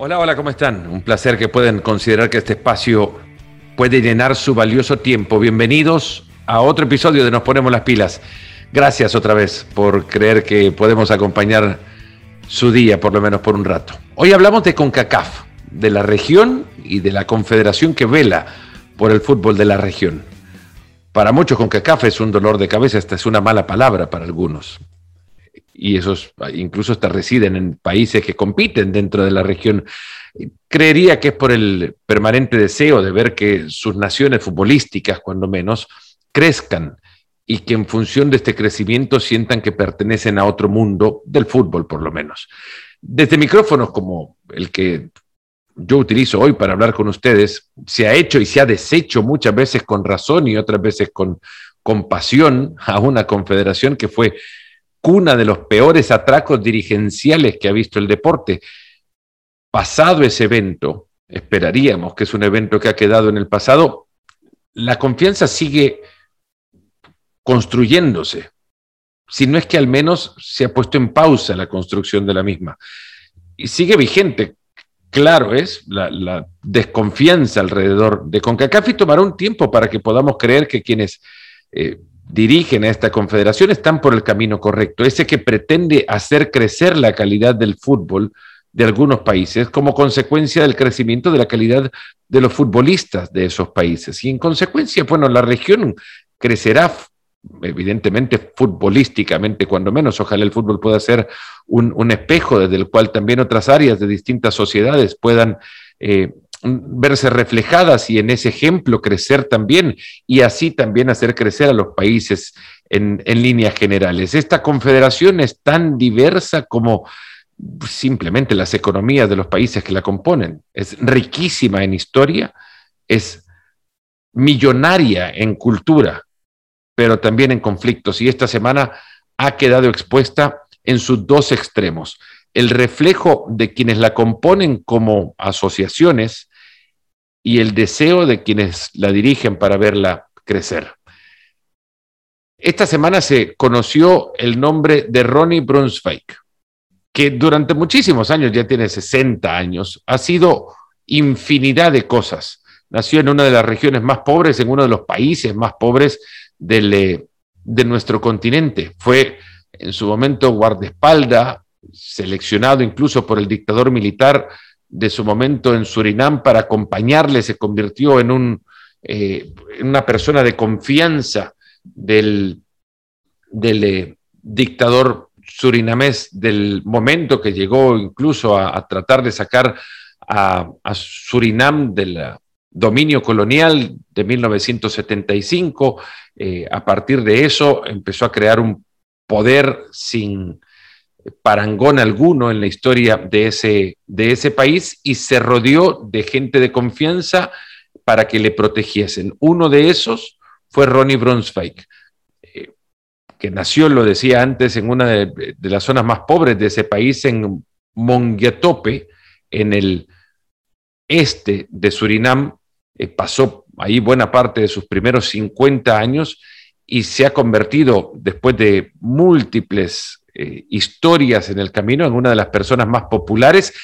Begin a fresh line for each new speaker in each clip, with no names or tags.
Hola, hola, ¿cómo están? Un placer que pueden considerar que este espacio puede llenar su valioso tiempo. Bienvenidos a otro episodio de Nos Ponemos las Pilas. Gracias otra vez por creer que podemos acompañar su día, por lo menos por un rato. Hoy hablamos de CONCACAF, de la región y de la confederación que vela por el fútbol de la región. Para muchos CONCACAF es un dolor de cabeza, esta es una mala palabra para algunos y esos incluso hasta residen en países que compiten dentro de la región. Creería que es por el permanente deseo de ver que sus naciones futbolísticas, cuando menos, crezcan y que en función de este crecimiento sientan que pertenecen a otro mundo, del fútbol por lo menos. Desde micrófonos como el que yo utilizo hoy para hablar con ustedes, se ha hecho y se ha deshecho muchas veces con razón y otras veces con compasión a una confederación que fue cuna de los peores atracos dirigenciales que ha visto el deporte. Pasado ese evento, esperaríamos que es un evento que ha quedado en el pasado, la confianza sigue construyéndose, si no es que al menos se ha puesto en pausa la construcción de la misma. Y sigue vigente, claro es, la, desconfianza alrededor de CONCACAF y tomará un tiempo para que podamos creer que quienes eh, dirigen a esta confederación están por el camino correcto, ese que pretende hacer crecer la calidad del fútbol de algunos países como consecuencia del crecimiento de la calidad de los futbolistas de esos países. Y en consecuencia, bueno, la región crecerá evidentemente futbolísticamente, cuando menos. Ojalá el fútbol pueda ser un, espejo desde el cual también otras áreas de distintas sociedades puedan eh, verse reflejadas y en ese ejemplo crecer también y así también hacer crecer a los países en, líneas generales. Esta confederación es tan diversa como simplemente las economías de los países que la componen. Es riquísima en historia, es millonaria en cultura, pero también en conflictos. Y esta semana ha quedado expuesta en sus dos extremos. El reflejo de quienes la componen como asociaciones y el deseo de quienes la dirigen para verla crecer. Esta semana se conoció el nombre de Ronnie Brunswick, que durante muchísimos años, ya tiene 60 años, ha sido infinidad de cosas. Nació en una de las regiones más pobres, en uno de los países más pobres eh, de nuestro continente. Fue en su momento guardaespalda, seleccionado incluso por el dictador militar de su momento en Surinam para acompañarle, se convirtió en, eh, una persona de confianza del, del eh, dictador surinamés del momento que llegó incluso a, tratar de sacar a, Surinam del dominio colonial de 1975. Eh, a partir de eso empezó a crear un poder sin parangón alguno en la historia de ese, de ese país y se rodeó de gente de confianza para que le protegiesen. Uno de esos fue Ronnie Brunswick, eh, que nació, lo decía antes, en una de, las zonas más pobres de ese país, en Monguiatope, en el este de Surinam. Eh, pasó ahí buena parte de sus primeros 50 años y se ha convertido, después de múltiples eh, historias en el camino, en una de las personas más populares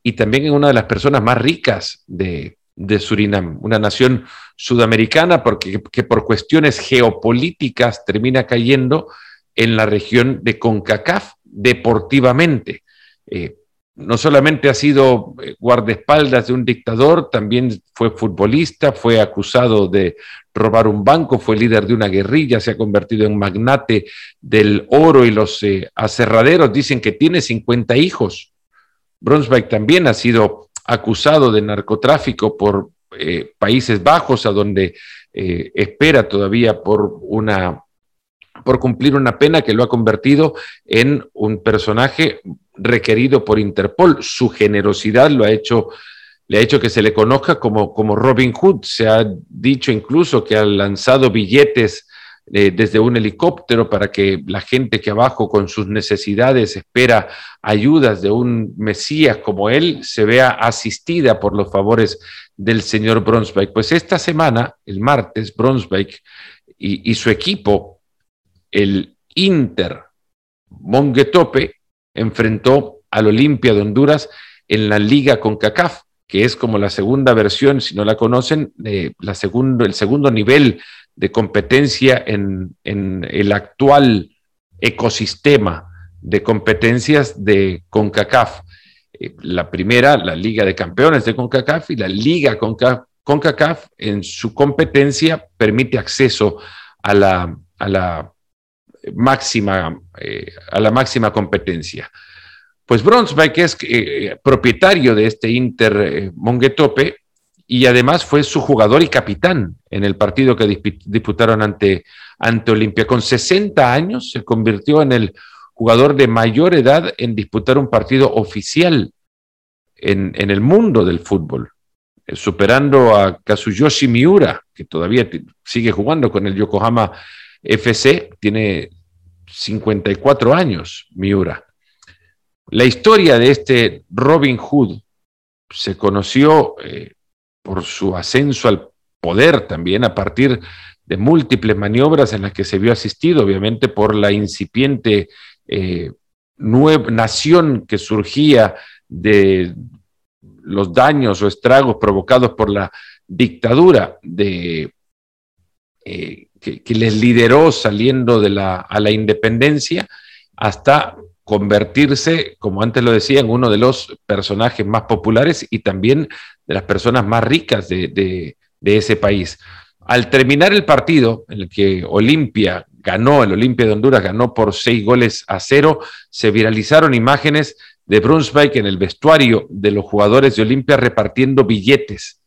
y también en una de las personas más ricas de, Surinam, una nación sudamericana porque, que por cuestiones geopolíticas termina cayendo en la región de CONCACAF deportivamente. Eh, no solamente ha sido eh, guardaespaldas de un dictador, también fue futbolista, fue acusado de robar un banco, fue líder de una guerrilla, se ha convertido en magnate del oro y los eh, aserraderos. Dicen que tiene 50 hijos. Brunswick también ha sido acusado de narcotráfico por eh, Países Bajos, a donde espera todavía por una por cumplir una pena que lo ha convertido en un personaje requerido por Interpol. Su generosidad lo ha hecho, le ha hecho que se le conozca como, como Robin Hood. Se ha dicho incluso que ha lanzado billetes eh, desde un helicóptero para que la gente que abajo con sus necesidades espera ayudas de un Mesías como él se vea asistida por los favores del señor Brunswick. Pues esta semana, el martes, Brunswick y, su equipo, el Inter Monguetope, enfrentó al Olimpia de Honduras en la liga CONCACAF, que es como la segunda versión, si no la conocen, la segundo, el segundo nivel de competencia en, en el actual ecosistema de competencias de CONCACAF. Eh, la primera, la Liga de Campeones de CONCACAF y la Liga CONCACAF en su competencia permite acceso a la, a la máxima, eh, a la máxima competencia. Pues Bronsbeck es eh, propietario de este Inter Monguetope y además fue su jugador y capitán en el partido que disputaron ante, ante Olimpia. Con 60 años se convirtió en el jugador de mayor edad en disputar un partido oficial en, el mundo del fútbol, eh, superando a Kazuyoshi Miura, que todavía sigue jugando con el Yokohama FC, tiene 54 años Miura. La historia de este Robin Hood se conoció eh, por su ascenso al poder también a partir de múltiples maniobras en las que se vio asistido, obviamente, por la incipiente eh, nación que surgía de los daños o estragos provocados por la dictadura de, eh, que, les lideró saliendo de la, a la independencia hasta convertirse, como antes lo decía, en uno de los personajes más populares y también de las personas más ricas de, de ese país. Al terminar el partido, en el que Olimpia ganó, el Olimpia de Honduras ganó por seis goles a cero. Se viralizaron imágenes de Brunswick en el vestuario de los jugadores de Olimpia repartiendo billetes.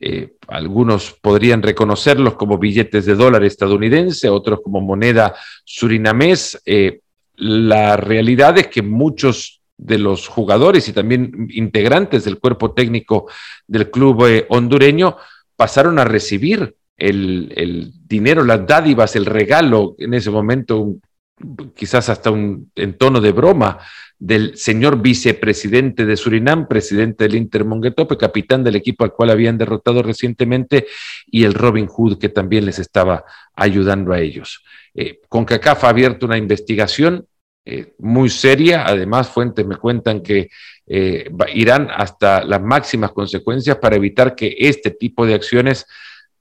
Eh, algunos podrían reconocerlos como billetes de dólar estadounidense, otros como moneda surinamés. Eh, la realidad es que muchos de los jugadores y también integrantes del cuerpo técnico del club eh, hondureño pasaron a recibir el, dinero, las dádivas, el regalo, en ese momento quizás hasta un, en tono de broma, del señor vicepresidente de Surinam, presidente del Inter Monguetope, capitán del equipo al cual habían derrotado recientemente, y el Robin Hood que también les estaba ayudando a ellos. Eh, CONCACAF ha abierto una investigación eh, muy seria, además fuentes me cuentan que eh, irán hasta las máximas consecuencias para evitar que este tipo de acciones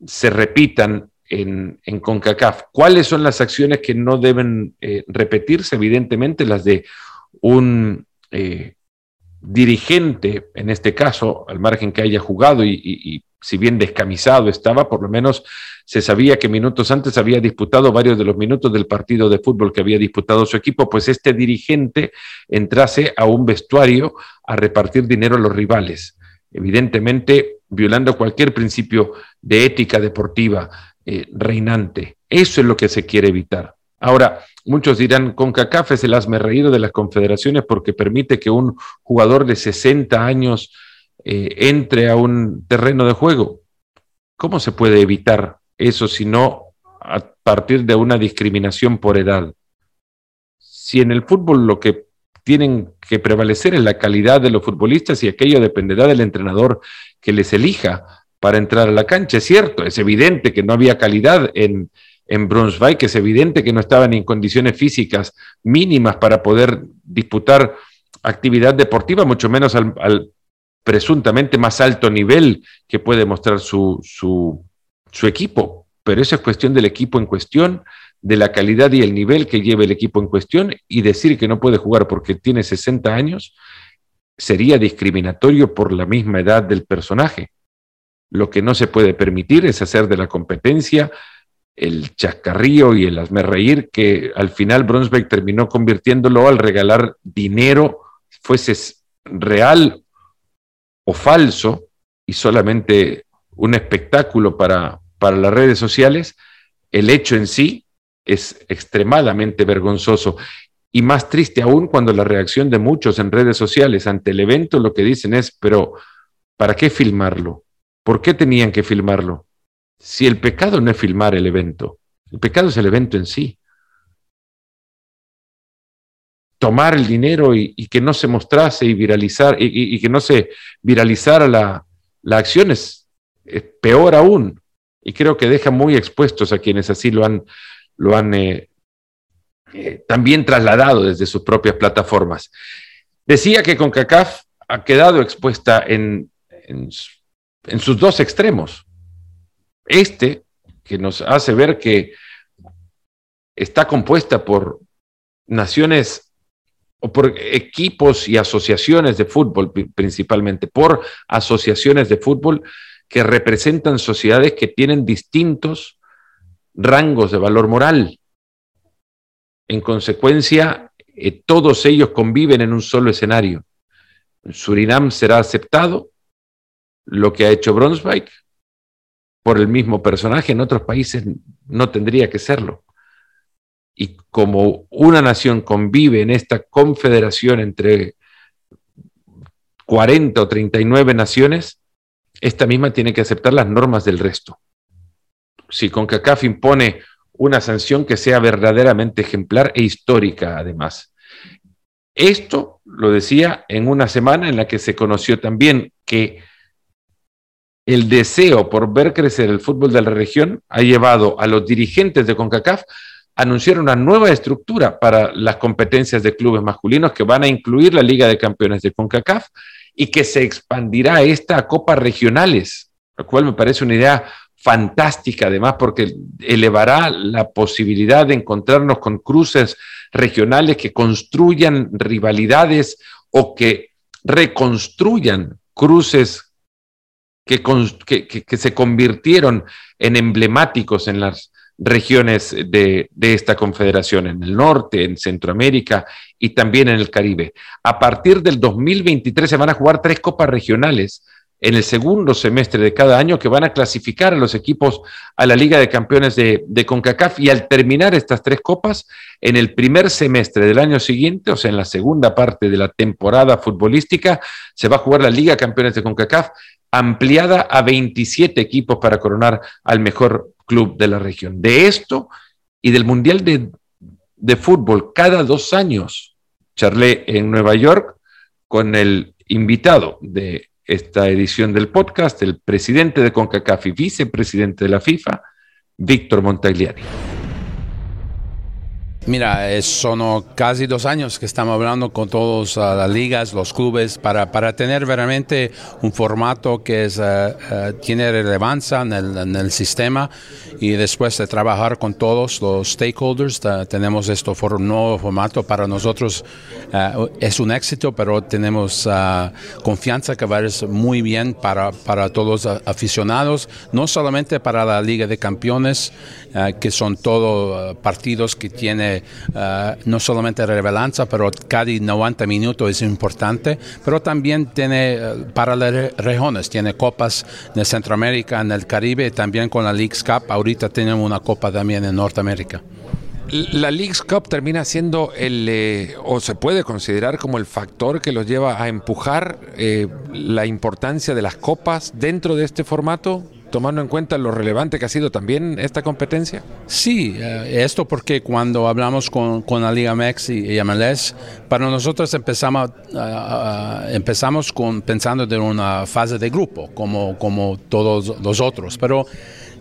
se repitan en, CONCACAF. ¿Cuáles son las acciones que no deben eh, repetirse? Evidentemente las de un eh, dirigente, en este caso, al margen que haya jugado y, si bien descamisado estaba, por lo menos se sabía que minutos antes había disputado varios de los minutos del partido de fútbol que había disputado su equipo, pues este dirigente entrase a un vestuario a repartir dinero a los rivales. Evidentemente, violando cualquier principio de ética deportiva eh, reinante. Eso es lo que se quiere evitar. Ahora, muchos dirán, con CACAF es el asme reído de las confederaciones porque permite que un jugador de 60 años eh, entre a un terreno de juego. ¿Cómo se puede evitar eso si no a partir de una discriminación por edad? Si en el fútbol lo que tienen que prevalecer en la calidad de los futbolistas y aquello dependerá del entrenador que les elija para entrar a la cancha. Es cierto, es evidente que no había calidad en, en Brunswick, es evidente que no estaban en condiciones físicas mínimas para poder disputar actividad deportiva, mucho menos al, presuntamente más alto nivel que puede mostrar su, su, su equipo. Pero eso es cuestión del equipo en cuestión, de la calidad y el nivel que lleve el equipo en cuestión y decir que no puede jugar porque tiene 60 años sería discriminatorio por la misma edad del personaje. Lo que no se puede permitir es hacer de la competencia el chascarrío y el hazme reír que al final Brunsbeck terminó convirtiéndolo al regalar dinero, fuese real o falso, y solamente un espectáculo para, para las redes sociales, el hecho en sí es extremadamente vergonzoso. Y más triste aún cuando la reacción de muchos en redes sociales ante el evento lo que dicen es, pero ¿para qué filmarlo? ¿Por qué tenían que filmarlo? Si el pecado no es filmar el evento, el pecado es el evento en sí. Tomar el dinero y, que no se mostrase y viralizar, y, que no se viralizara la, la acción es peor aún. Y creo que deja muy expuestos a quienes así lo han, lo han eh, eh, también trasladado desde sus propias plataformas. Decía que CONCACAF ha quedado expuesta en, en, en sus dos extremos. Este, que nos hace ver que está compuesta por naciones o por equipos y asociaciones de fútbol principalmente, por asociaciones de fútbol que representan sociedades que tienen distintos rangos de valor moral. En consecuencia, eh, todos ellos conviven en un solo escenario. En Surinam será aceptado lo que ha hecho Brunswick por el mismo personaje, en otros países no tendría que serlo y como una nación convive en esta confederación entre 40 o 39 naciones, esta misma tiene que aceptar las normas del resto. Si CONCACAF impone una sanción que sea verdaderamente ejemplar e histórica, además. Esto lo decía en una semana en la que se conoció también que el deseo por ver crecer el fútbol de la región ha llevado a los dirigentes de CONCACAF anunciar una nueva estructura para las competencias de clubes masculinos que van a incluir la Liga de Campeones de CONCACAF y que se expandirá esta a copas regionales, lo cual me parece una idea fantástica además porque elevará la posibilidad de encontrarnos con cruces regionales que construyan rivalidades o que reconstruyan cruces que, se convirtieron en emblemáticos en las regiones de, esta confederación, en el norte, en Centroamérica y también en el Caribe. A partir del 2023 se van a jugar tres copas regionales en el segundo semestre de cada año que van a clasificar a los equipos a la Liga de Campeones de, de, CONCACAF y al terminar estas tres copas, en el primer semestre del año siguiente, o sea, en la segunda parte de la temporada futbolística, se va a jugar la Liga de Campeones de CONCACAF ampliada a 27 equipos para coronar al mejor club de la región. De esto y del Mundial de, de Fútbol cada dos años, charlé en Nueva York con el invitado de esta edición del podcast, el presidente de CONCACAF y vicepresidente de la FIFA, Víctor Montagliani.
Mira, son casi dos años que estamos hablando con todas ah, las ligas, los clubes, para, para tener realmente un formato que es, eh, eh, tiene relevancia en el, sistema y después de trabajar con todos los stakeholders, tenemos este nuevo formato. Para nosotros eh, es un éxito, pero tenemos confianza que va a ser muy bien para, para todos los aficionados, no solamente para la Liga de Campeones, que son todos partidos que eh, no solamente relevancia, pero cada 90 minutos es importante, pero también tiene eh, para las regiones, tiene copas de Centroamérica, en el Caribe, también con la Leagues Cup, ahorita tenemos una copa también en Norteamérica.
La Leagues Cup termina siendo el, eh, o se puede considerar como el factor que los lleva a empujar la importancia de las copas dentro de este formato tomando en cuenta lo relevante que ha sido también esta competencia?
Sí, eh, esto porque cuando hablamos con, con la Liga MEX y, MLS, para nosotros empezamos, empezamos con, pensando de una fase de grupo, como, como todos los otros, pero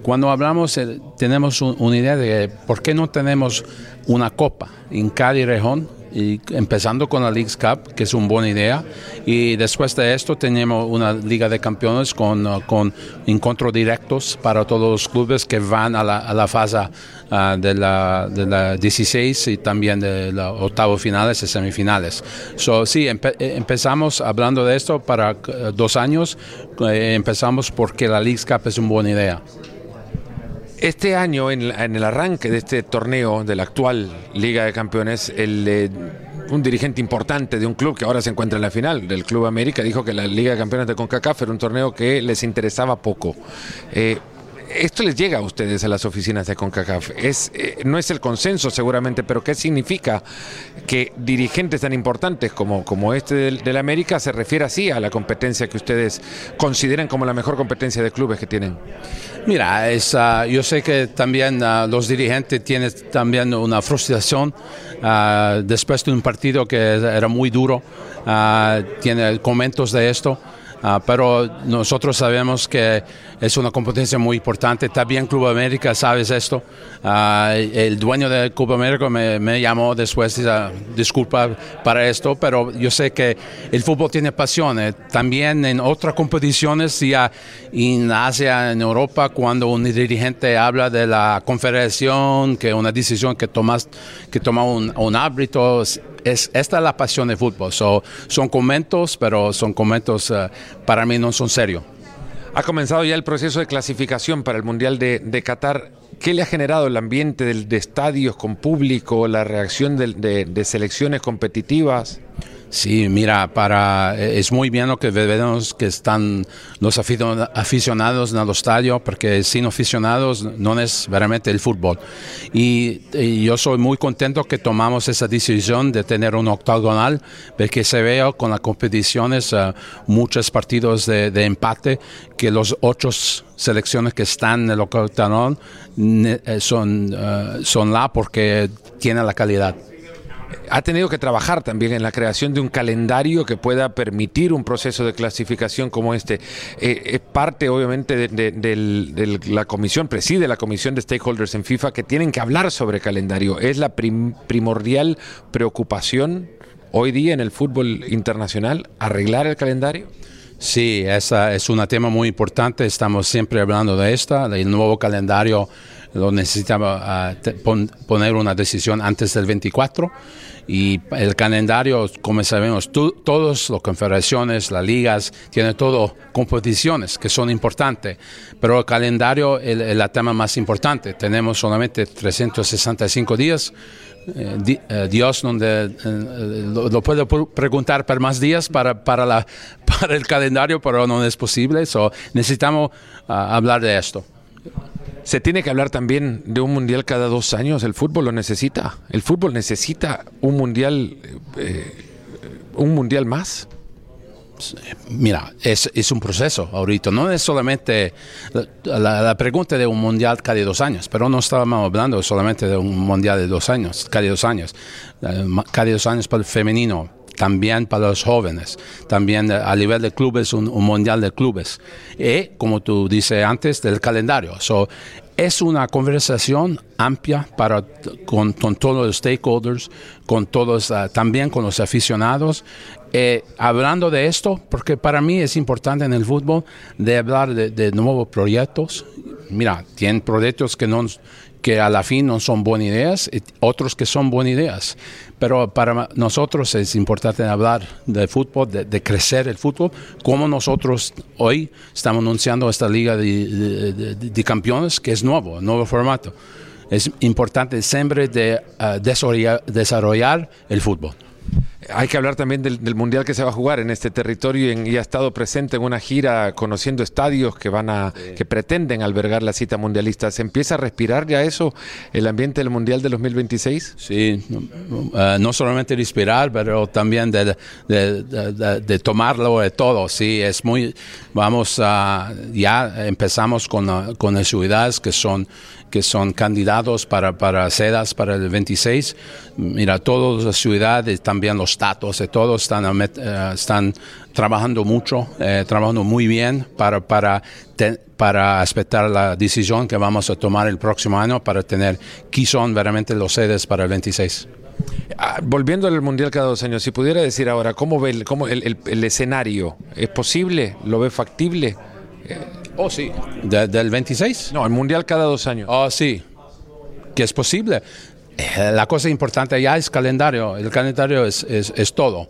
cuando hablamos eh, tenemos una idea de por qué no tenemos una copa en cada región y empezando con la Leagues Cup, que es una buena idea, y después de esto tenemos una Liga de Campeones con, uh, con encuentros directos para todos los clubes que van a la, a la fase uh, de, la, de, la, 16 y también de los octavos finales y semifinales. So, sí, empezamos hablando de esto para uh, dos años, eh, empezamos porque la Leagues Cup es una buena idea.
Este año, en, el arranque de este torneo de la actual Liga de Campeones, el, eh, un dirigente importante de un club que ahora se encuentra en la final, del Club América, dijo que la Liga de Campeones de CONCACAF era un torneo que les interesaba poco. Eh, esto les llega a ustedes a las oficinas de CONCACAF. Es, eh, no es el consenso seguramente, pero ¿qué significa que dirigentes tan importantes como, como este del, América se refiere así a la competencia que ustedes consideran como la mejor competencia de clubes que tienen?
Mira, es, ah, yo sé que también ah, los dirigentes tienen también una frustración ah, después de un partido que era muy duro. tiene comentos de esto. Ah, pero nosotros sabemos que es una competencia muy importante. También Club América, sabes esto. Ah, el dueño del Club América me, llamó después, y disculpa para esto, pero yo sé que el fútbol tiene pasión. También en otras competiciones, ya en Asia, en Europa, cuando un dirigente habla de la confederación, que una decisión que, tomas, que toma un, un árbitro, es, esta es la pasión del fútbol. son comentos, pero son comentos eh, para mí no son serios.
Ha comenzado ya el proceso de clasificación para el Mundial de, Qatar. ¿Qué le ha generado el ambiente de, estadios con público, la reacción de selecciones competitivas?
Sí, mira, para eh, es muy bien lo que vemos que están los aficionados en el estadio, porque sin aficionados no es realmente el fútbol. Y, yo soy muy contento que tomamos esa decisión de tener un octagonal, porque se ve con las competiciones uh, muchos partidos de, empate, que los ocho selecciones que están en el octagonal eh, son, son la porque tienen la calidad
ha tenido que trabajar también en la creación de un calendario que pueda permitir un proceso de clasificación como este. Eh, es parte, obviamente, de, la comisión, preside la comisión de stakeholders en FIFA que tienen que hablar sobre calendario. ¿Es la primordial preocupación hoy día en el fútbol internacional arreglar el calendario?
Sí, esa es un tema muy importante. Estamos siempre hablando de esta, el nuevo calendario lo necesitaba ah, poner una decisión antes del 24 y el calendario, como sabemos, todas las confederaciones, las ligas, tienen todo competiciones que son importantes, pero el calendario es el, tema más importante. Tenemos solamente 365 días. Eh, eh, Dios donde, eh, lo, puedo preguntar por más días para, para, la, para el calendario, pero no es posible. So, necesitamos ah, hablar de esto.
Se tiene que hablar también de un mundial cada dos años. El fútbol lo necesita. El fútbol necesita un mundial, eh, un mundial más.
Mira, es, es, un proceso ahorita, no es solamente la, pregunta de un mundial cada dos años, pero no estábamos hablando solamente de un mundial de dos años, cada dos años, eh, cada dos años para el femenino, también para los jóvenes, también a nivel de clubes, un, mundial de clubes. Y, como tú dices antes, del calendario. So, es una conversación amplia para, con, todos los stakeholders, con todos, ah, también con los aficionados. Eh, hablando de esto, porque para mí es importante en el fútbol de hablar de nuevos proyectos. Mira, tienen proyectos que no que a la fin no son buenas ideas, y otros que son buenas ideas. Pero para nosotros es importante hablar de fútbol, de, crecer el fútbol, como nosotros hoy estamos anunciando esta liga de, campeones, que es nuevo, nuevo formato. Es importante siempre de, uh, desarrollar el fútbol.
Hay que hablar también del, mundial que se va a jugar en este territorio y, ha estado presente en una gira conociendo estadios que van a que pretenden albergar la cita mundialista. ¿Se empieza a respirar ya eso, el ambiente del mundial de 2026?
Sí, no, uh, solamente respirar, pero también de, de, tomarlo de todo. Sí, es muy. Vamos a. Ya empezamos con, con las ciudades que son que son candidatos para, para sedas para el 26. Mira, todas las ciudades, también los estados, todos están, eh, están trabajando mucho, eh, trabajando muy bien para, para, para aceptar la decisión que vamos a tomar el próximo año para tener quién son verdaderamente los sedes para el 26.
Ah, volviendo al Mundial cada dos años, si pudiera decir ahora, ¿cómo ve cómo el, el, escenario? ¿Es posible? ¿Lo ve factible?
Oh, sí. ¿Del 26?
No, el Mundial cada dos años.
Oh, sí. Que es posible. Eh, la cosa importante ya es calendario. El calendario es, es, todo.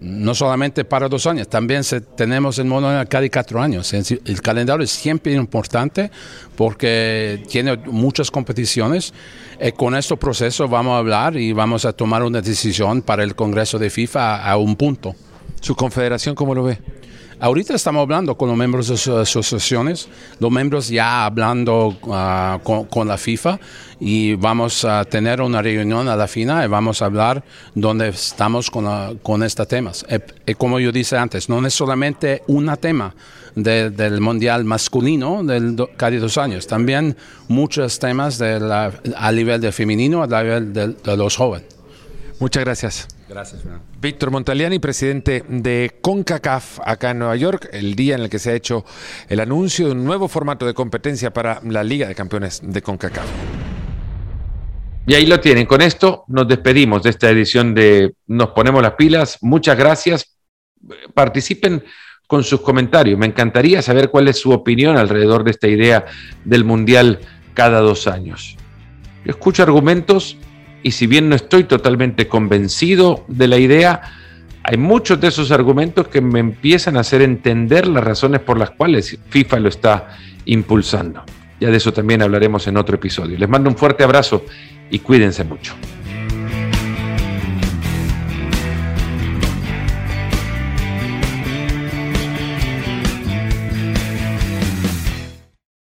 No solamente para dos años, también se, tenemos el mono cada cuatro años. El calendario es siempre importante porque tiene muchas competiciones. Y eh, con este proceso vamos a hablar y vamos a tomar una decisión para el Congreso de FIFA a un punto.
¿Su confederación cómo lo ve?
Ahorita estamos hablando con los miembros de sus asociaciones, los miembros ya hablando ah, con, la FIFA y vamos a tener una reunión a la final y vamos a hablar donde estamos con, con estos temas. Y, eh, eh, como yo dije antes, no es solamente un tema del Mundial masculino del cada dos años, también muchos temas de a nivel de femenino, a nivel de los jóvenes.
Muchas gracias.
Gracias, Fernando.
Víctor Montaliani, presidente de CONCACAF acá en Nueva York, el día en el que se ha hecho el anuncio de un nuevo formato de competencia para la Liga de Campeones de CONCACAF. Y ahí lo tienen. Con esto nos despedimos de esta edición de Nos ponemos las pilas. Muchas gracias. Participen con sus comentarios. Me encantaría saber cuál es su opinión alrededor de esta idea del Mundial cada dos años. Yo escucho argumentos y si bien no estoy totalmente convencido de la idea, hay muchos de esos argumentos que me empiezan a hacer entender las razones por las cuales FIFA lo está impulsando. Ya de eso también hablaremos en otro episodio. Les mando un fuerte abrazo y cuídense mucho.